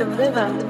the river.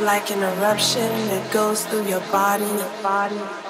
Like an eruption that goes through your body. Your body.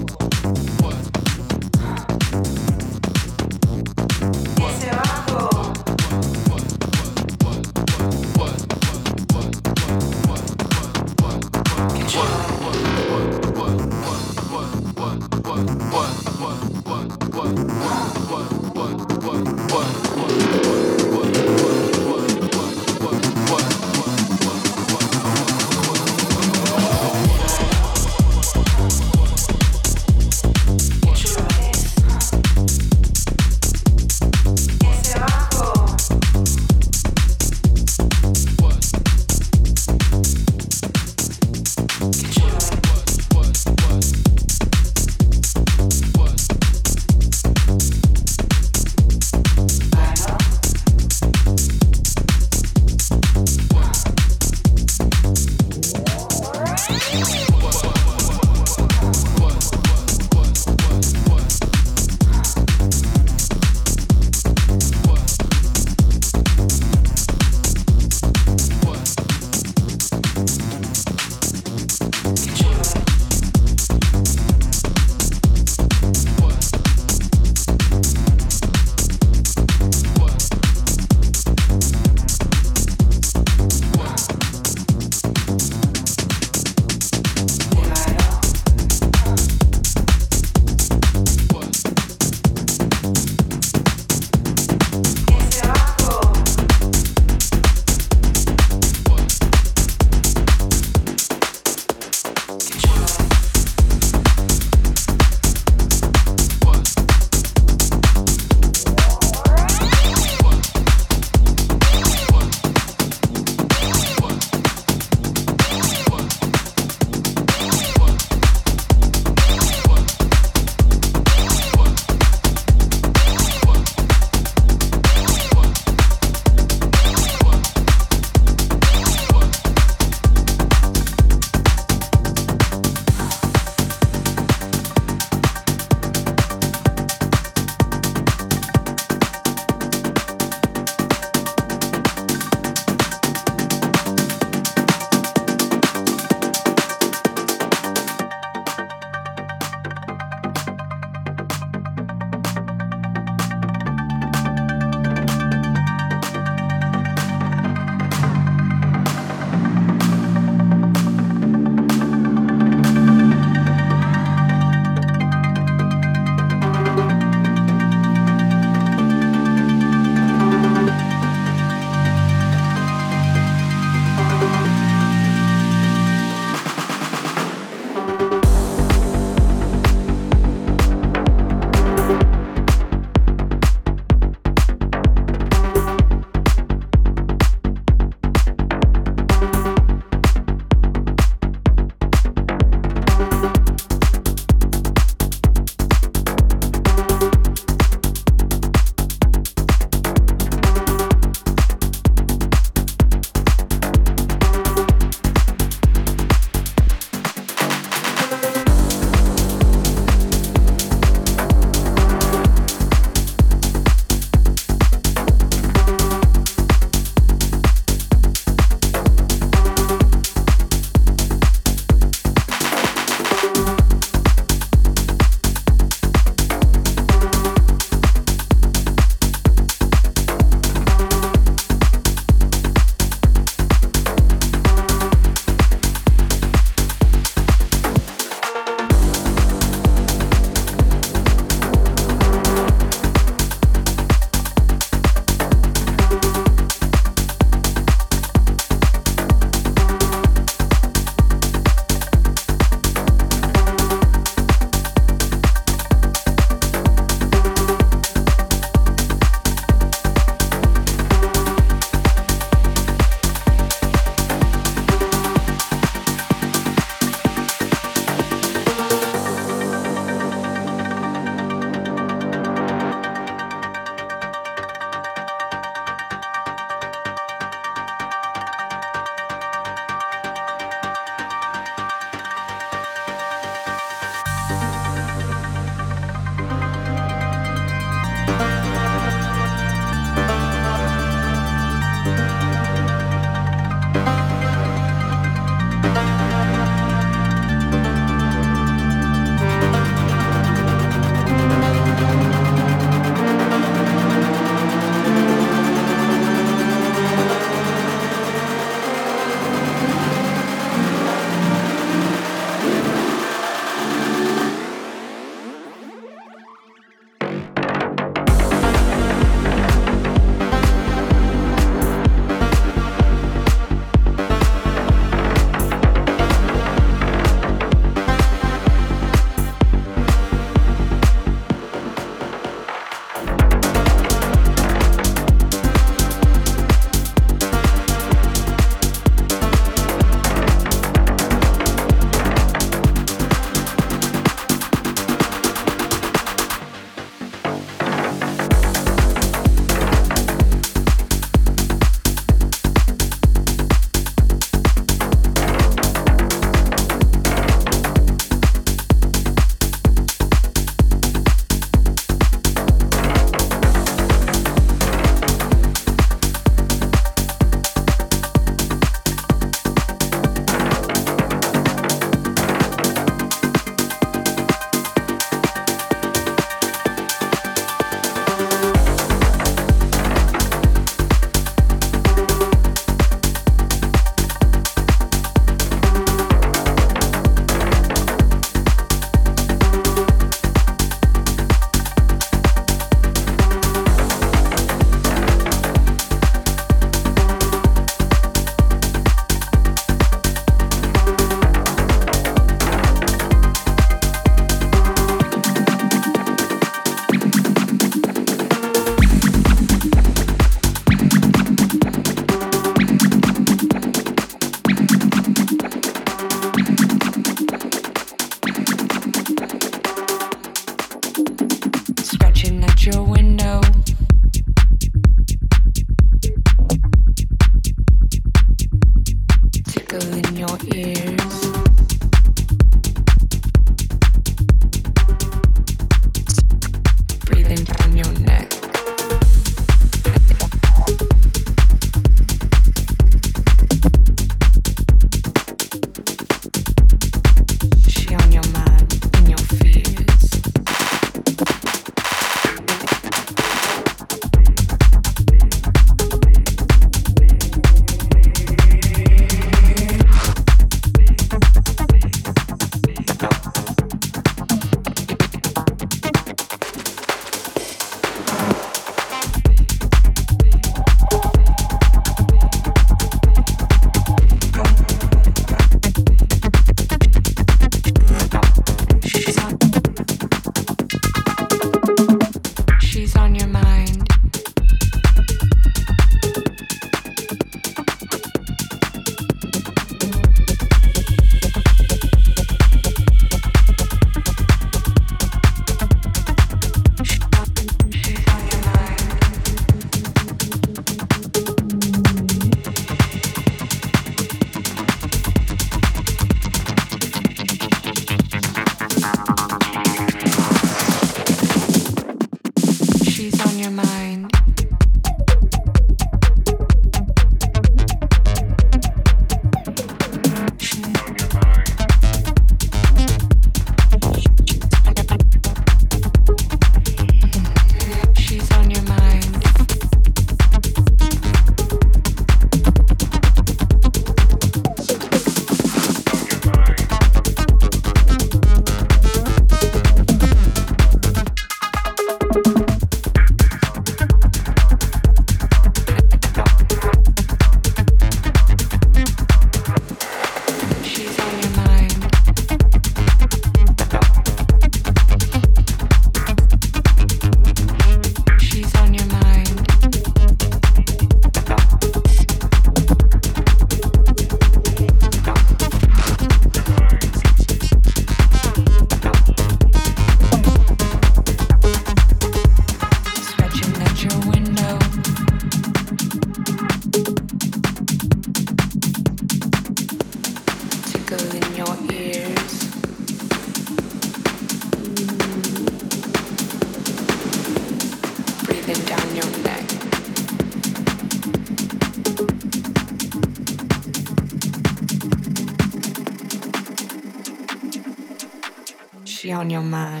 Yeah.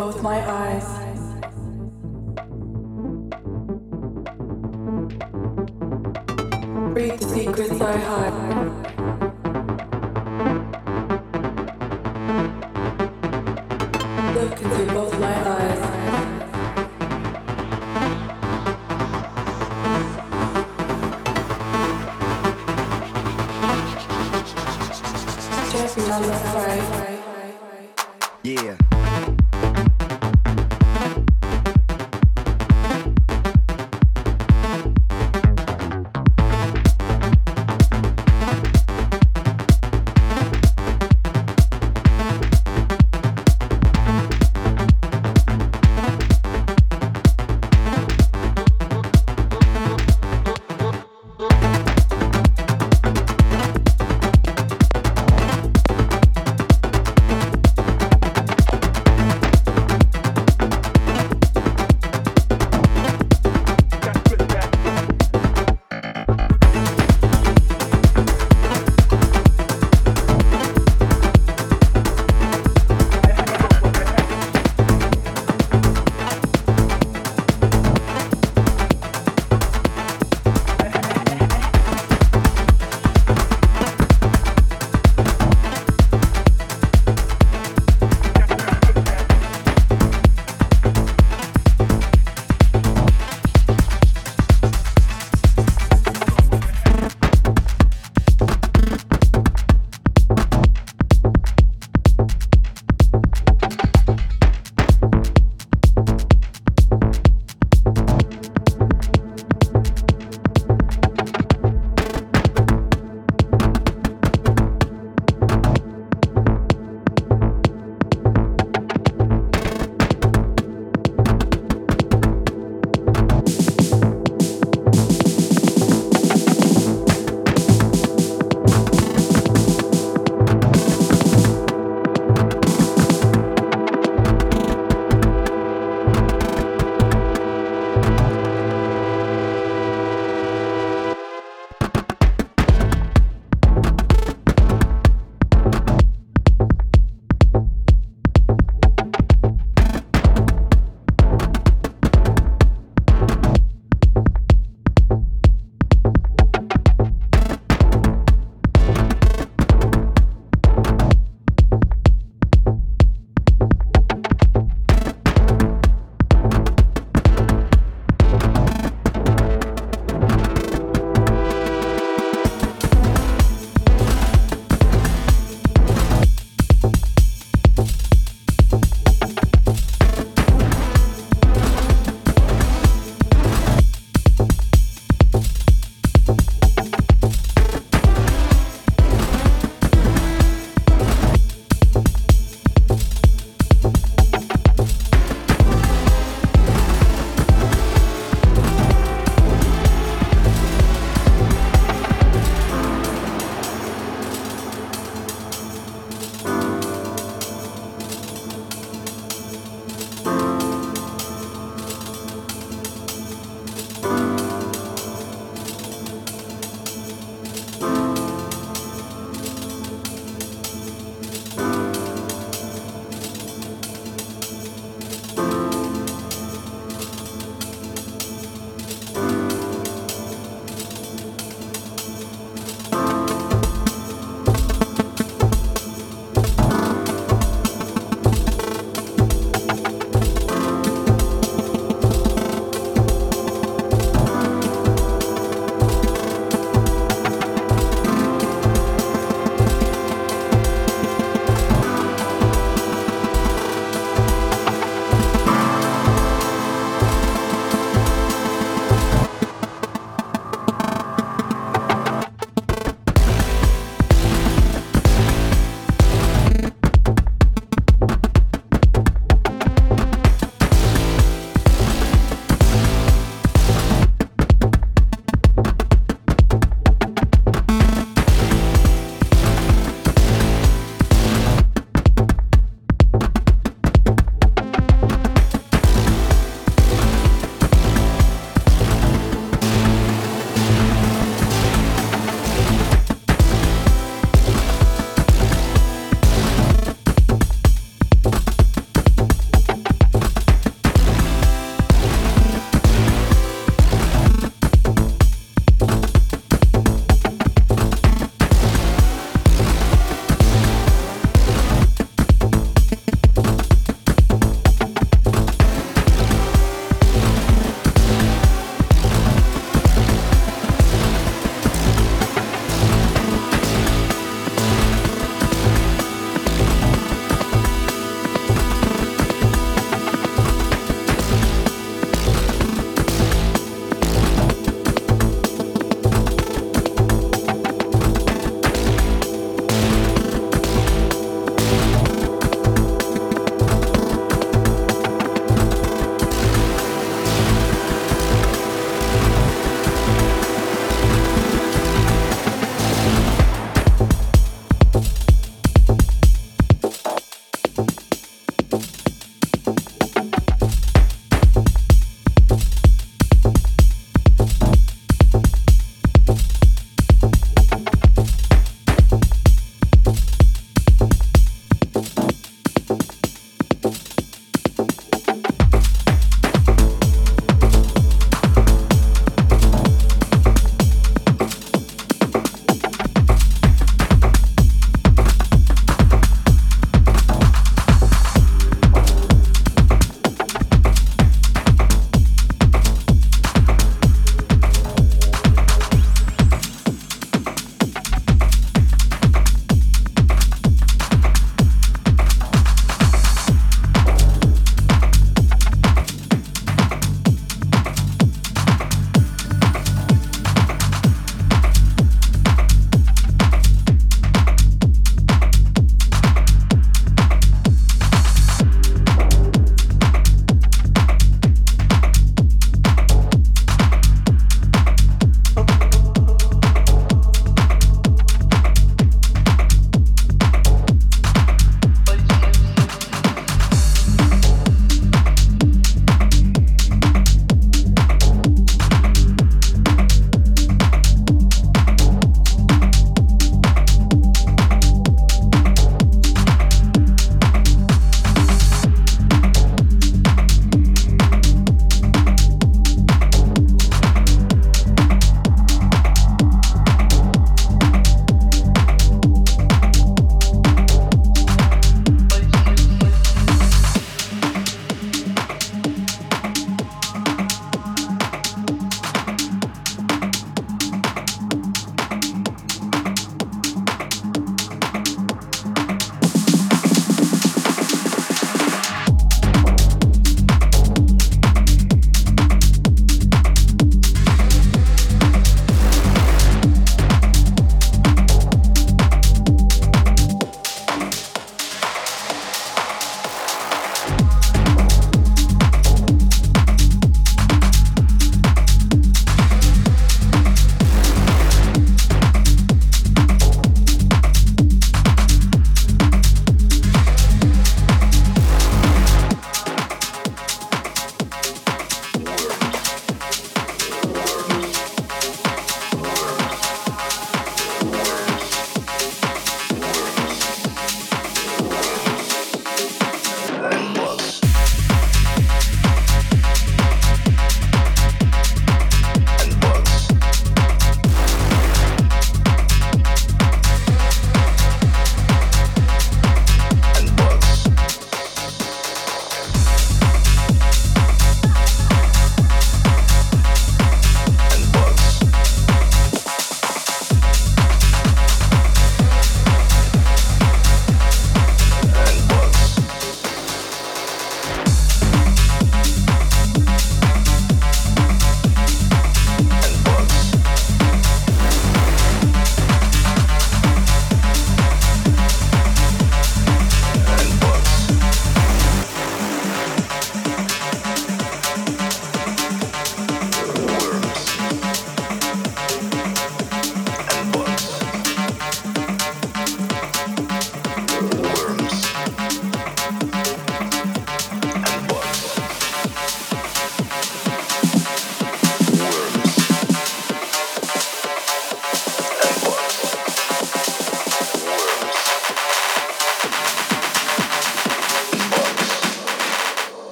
both my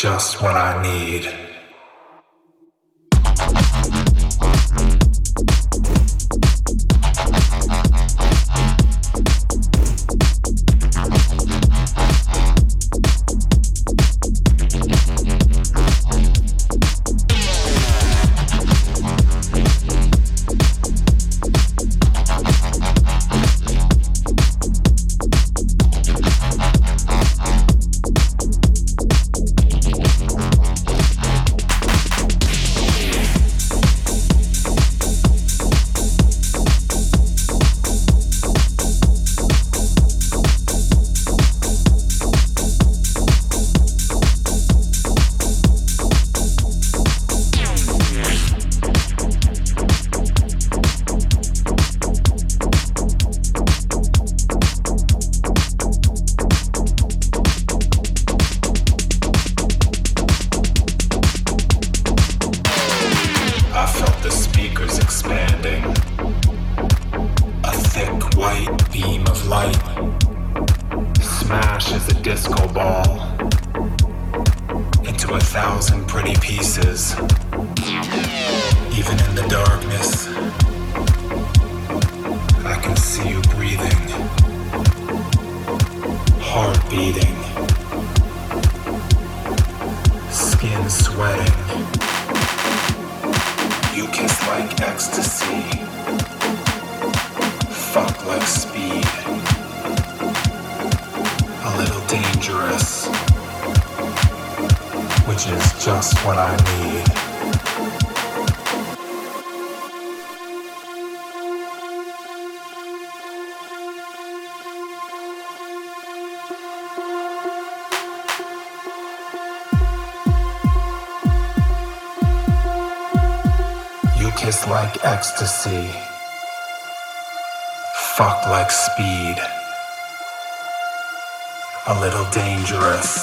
just what I need. Dangerous.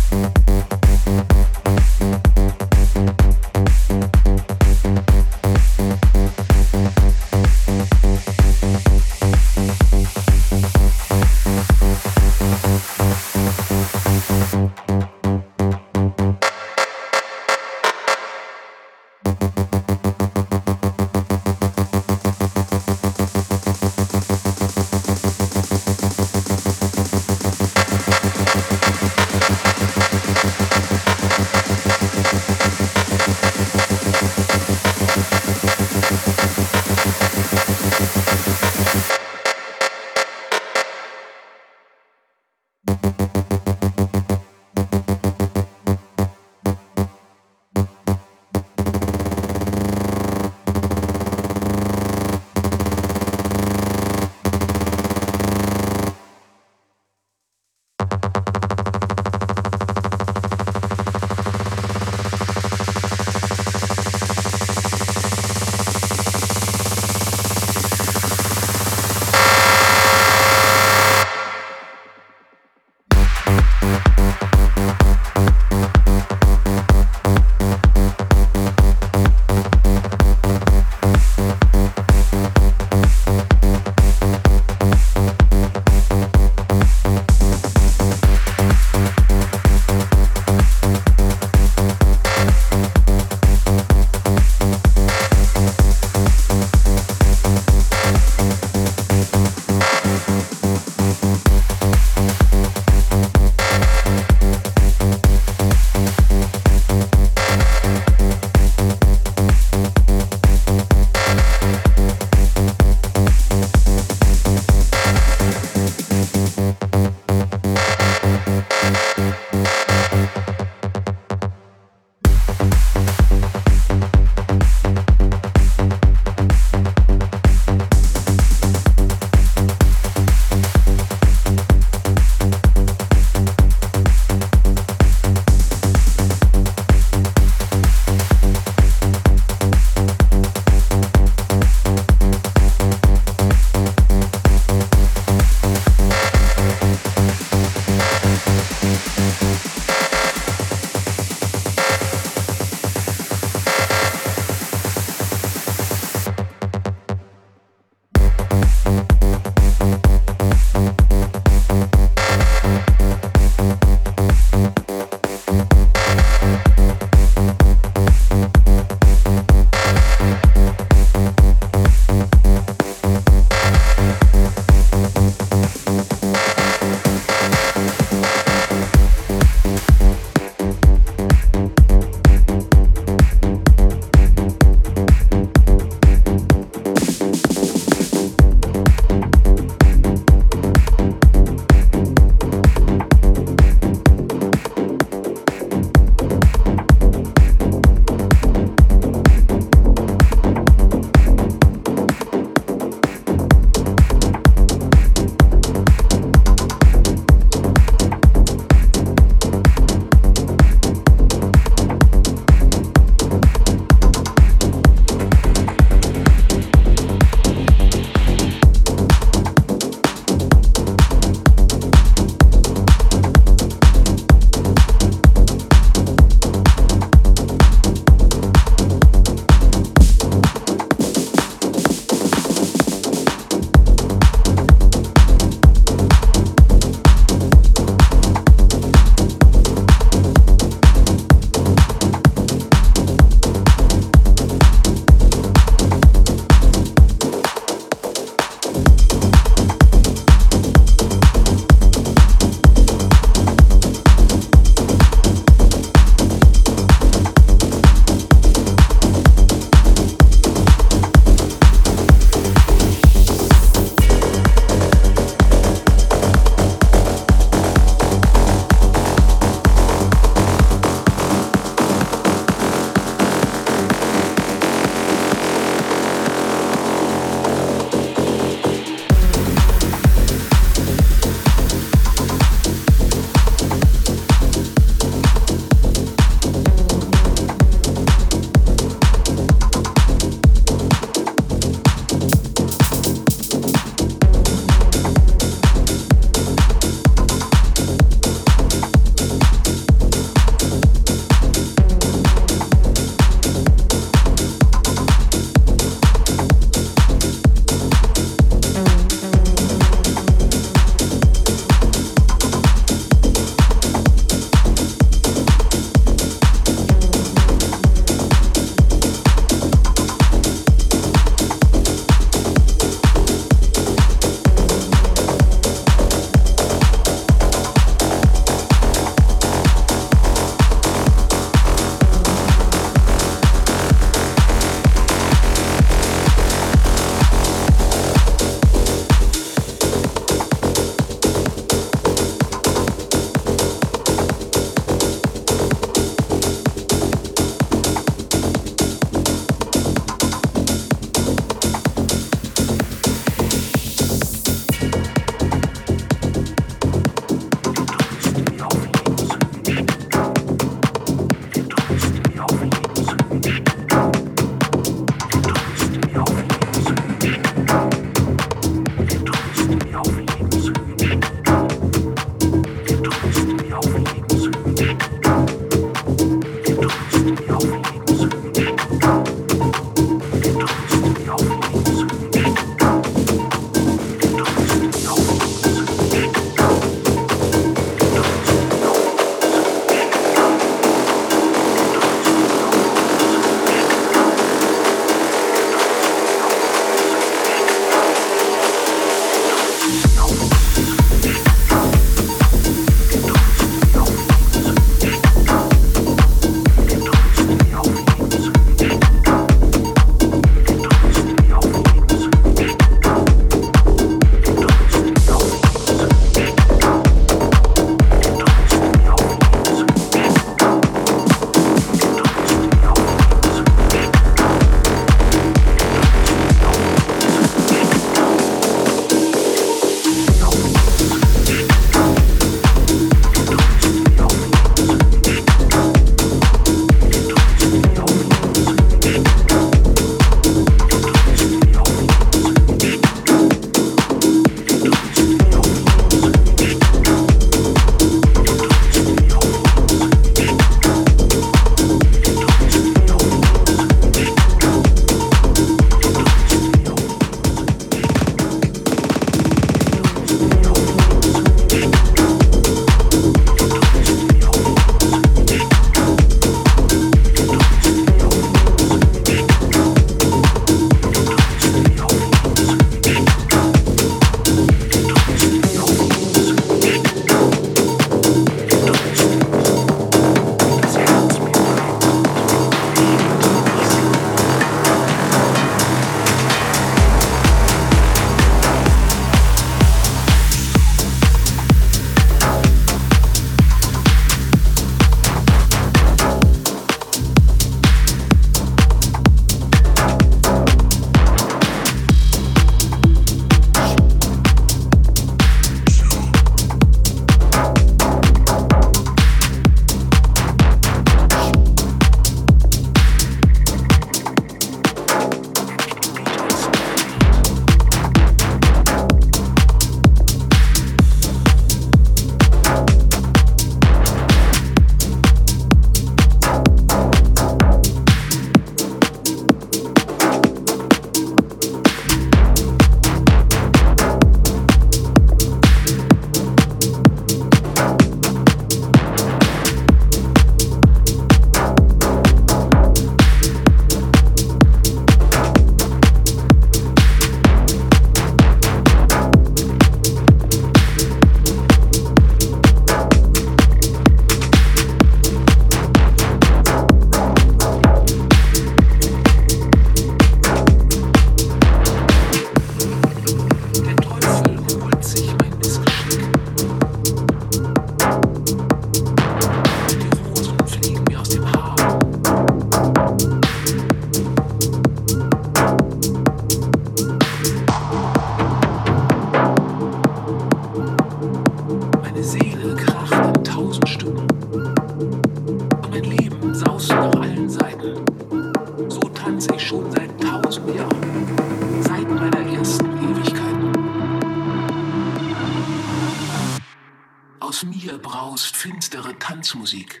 Tanzmusik.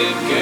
Victim